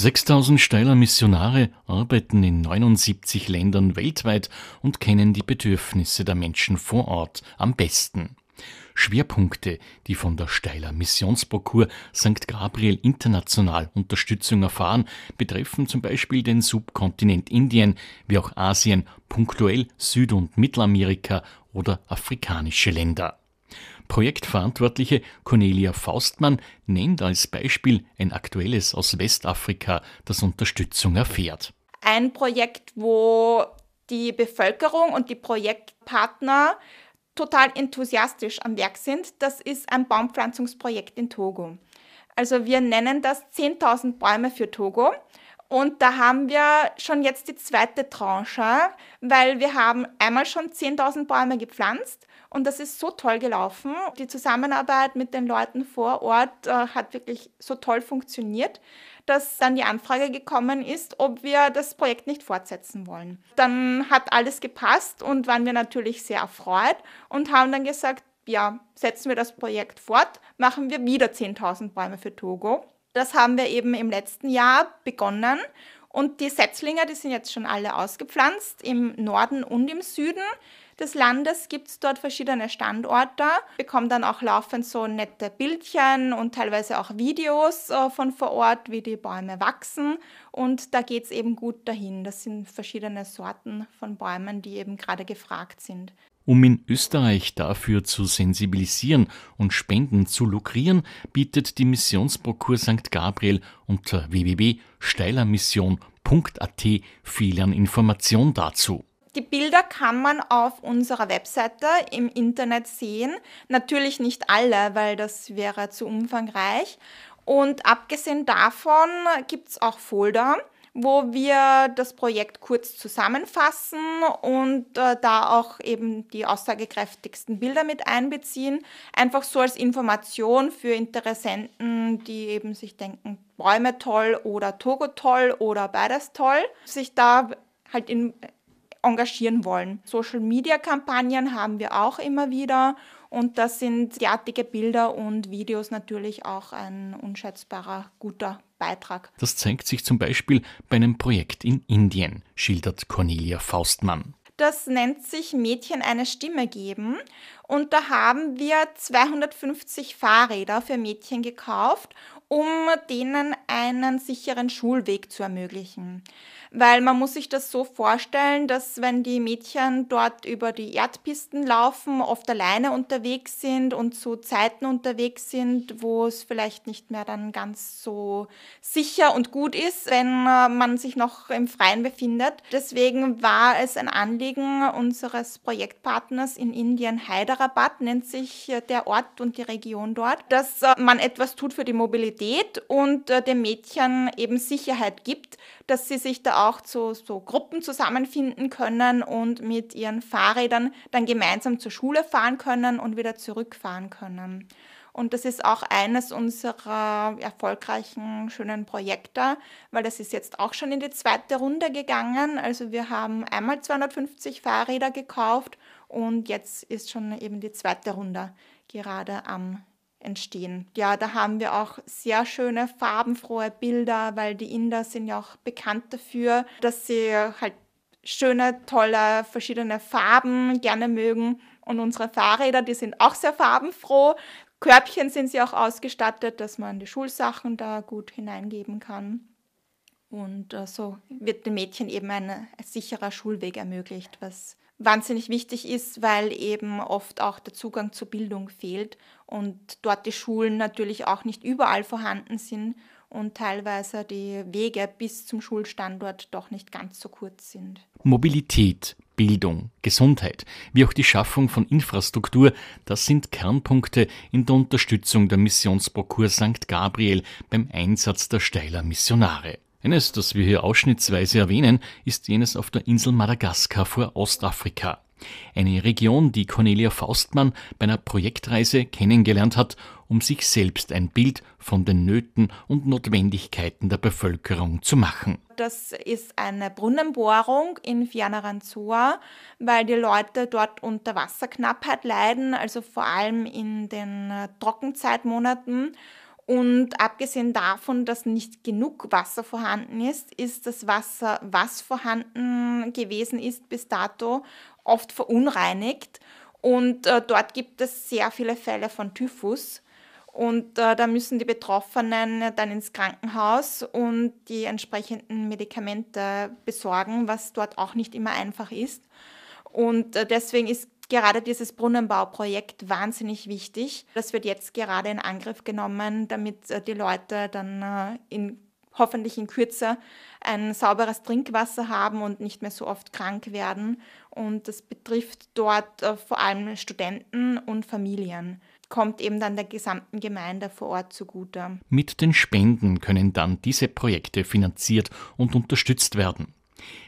6000 Steiler Missionare arbeiten in 79 Ländern weltweit und kennen die Bedürfnisse der Menschen vor Ort am besten. Schwerpunkte, die von der Steiler Missionsparcours St. Gabriel international Unterstützung erfahren, betreffen zum Beispiel den Subkontinent Indien, wie auch Asien, punktuell Süd- und Mittelamerika oder afrikanische Länder. Projektverantwortliche Cornelia Faustmann nennt als Beispiel ein aktuelles aus Westafrika, das Unterstützung erfährt. Ein Projekt, wo die Bevölkerung und die Projektpartner total enthusiastisch am Werk sind, das ist ein Baumpflanzungsprojekt in Togo. Also wir nennen das 10.000 Bäume für Togo. Und da haben wir schon jetzt die zweite Tranche, weil wir haben einmal schon 10.000 Bäume gepflanzt und das ist so toll gelaufen. Die Zusammenarbeit mit den Leuten vor Ort äh, hat wirklich so toll funktioniert, dass dann die Anfrage gekommen ist, ob wir das Projekt nicht fortsetzen wollen. Dann hat alles gepasst und waren wir natürlich sehr erfreut und haben dann gesagt, ja, setzen wir das Projekt fort, machen wir wieder 10.000 Bäume für Togo. Das haben wir eben im letzten Jahr begonnen. Und die Setzlinge, die sind jetzt schon alle ausgepflanzt, im Norden und im Süden des Landes gibt es dort verschiedene Standorte, bekommen dann auch laufend so nette Bildchen und teilweise auch Videos äh, von vor Ort, wie die Bäume wachsen. Und da geht es eben gut dahin. Das sind verschiedene Sorten von Bäumen, die eben gerade gefragt sind. Um in Österreich dafür zu sensibilisieren und Spenden zu lukrieren, bietet die Missionsprokur St. Gabriel unter www.steilermission.at viel an Information dazu. Die Bilder kann man auf unserer Webseite im Internet sehen. Natürlich nicht alle, weil das wäre zu umfangreich. Und abgesehen davon gibt es auch Folder wo wir das Projekt kurz zusammenfassen und äh, da auch eben die aussagekräftigsten Bilder mit einbeziehen. Einfach so als Information für Interessenten, die eben sich denken, Bäume toll oder Togo toll oder beides toll, sich da halt in, engagieren wollen. Social-Media-Kampagnen haben wir auch immer wieder und das sind derartige Bilder und Videos natürlich auch ein unschätzbarer guter Beitrag. Das zeigt sich zum Beispiel bei einem Projekt in Indien, schildert Cornelia Faustmann. Das nennt sich Mädchen eine Stimme geben. Und da haben wir 250 Fahrräder für Mädchen gekauft, um denen einen sicheren Schulweg zu ermöglichen weil man muss sich das so vorstellen, dass wenn die Mädchen dort über die Erdpisten laufen, oft alleine unterwegs sind und zu Zeiten unterwegs sind, wo es vielleicht nicht mehr dann ganz so sicher und gut ist, wenn äh, man sich noch im Freien befindet. Deswegen war es ein Anliegen unseres Projektpartners in Indien, Hyderabad nennt sich äh, der Ort und die Region dort, dass äh, man etwas tut für die Mobilität und dem Mädchen eben Sicherheit gibt, dass sie sich da auch zu so Gruppen zusammenfinden können und mit ihren Fahrrädern dann gemeinsam zur Schule fahren können und wieder zurückfahren können. Und das ist auch eines unserer erfolgreichen, schönen Projekte, weil das ist jetzt auch schon in die zweite Runde gegangen. Also wir haben einmal 250 Fahrräder gekauft und jetzt ist schon eben die zweite Runde gerade am entstehen. Ja, da haben wir auch sehr schöne farbenfrohe Bilder, weil die Inder sind ja auch bekannt dafür, dass sie halt schöne, tolle, verschiedene Farben gerne mögen. Und unsere Fahrräder, die sind auch sehr farbenfroh. Körbchen sind sie auch ausgestattet, dass man die Schulsachen da gut hineingeben kann. Und äh, so wird den Mädchen eben ein, ein sicherer Schulweg ermöglicht, was wahnsinnig wichtig ist, weil eben oft auch der Zugang zur Bildung fehlt und dort die Schulen natürlich auch nicht überall vorhanden sind und teilweise die Wege bis zum Schulstandort doch nicht ganz so kurz sind. Mobilität, Bildung, Gesundheit, wie auch die Schaffung von Infrastruktur, das sind Kernpunkte in der Unterstützung der Missionsprokurs St. Gabriel beim Einsatz der Steiler Missionare. Eines, das wir hier ausschnittsweise erwähnen, ist jenes auf der Insel Madagaskar vor Ostafrika. Eine Region, die Cornelia Faustmann bei einer Projektreise kennengelernt hat, um sich selbst ein Bild von den Nöten und Notwendigkeiten der Bevölkerung zu machen. Das ist eine Brunnenbohrung in Fianarantsoa, weil die Leute dort unter Wasserknappheit leiden, also vor allem in den Trockenzeitmonaten. Und abgesehen davon, dass nicht genug Wasser vorhanden ist, ist das Wasser, was vorhanden gewesen ist bis dato, oft verunreinigt. Und äh, dort gibt es sehr viele Fälle von Typhus. Und äh, da müssen die Betroffenen dann ins Krankenhaus und die entsprechenden Medikamente besorgen, was dort auch nicht immer einfach ist. Und äh, deswegen ist gerade dieses Brunnenbauprojekt wahnsinnig wichtig. Das wird jetzt gerade in Angriff genommen, damit äh, die Leute dann äh, in, hoffentlich in Kürze ein sauberes Trinkwasser haben und nicht mehr so oft krank werden. Und das betrifft dort äh, vor allem Studenten und Familien kommt eben dann der gesamten Gemeinde vor Ort zugute. Mit den Spenden können dann diese Projekte finanziert und unterstützt werden.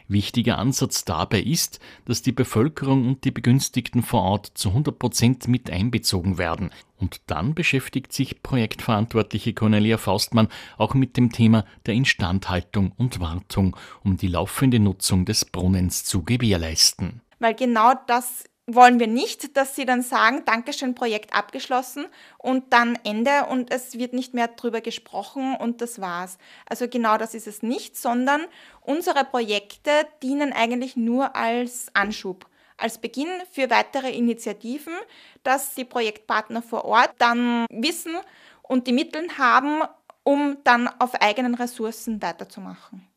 Wichtiger Ansatz dabei ist, dass die Bevölkerung und die Begünstigten vor Ort zu 100 Prozent mit einbezogen werden. Und dann beschäftigt sich Projektverantwortliche Cornelia Faustmann auch mit dem Thema der Instandhaltung und Wartung, um die laufende Nutzung des Brunnens zu gewährleisten. Weil genau das wollen wir nicht, dass sie dann sagen, Dankeschön, Projekt abgeschlossen und dann Ende und es wird nicht mehr drüber gesprochen und das war's. Also genau das ist es nicht, sondern unsere Projekte dienen eigentlich nur als Anschub, als Beginn für weitere Initiativen, dass die Projektpartner vor Ort dann wissen und die Mittel haben, um dann auf eigenen Ressourcen weiterzumachen.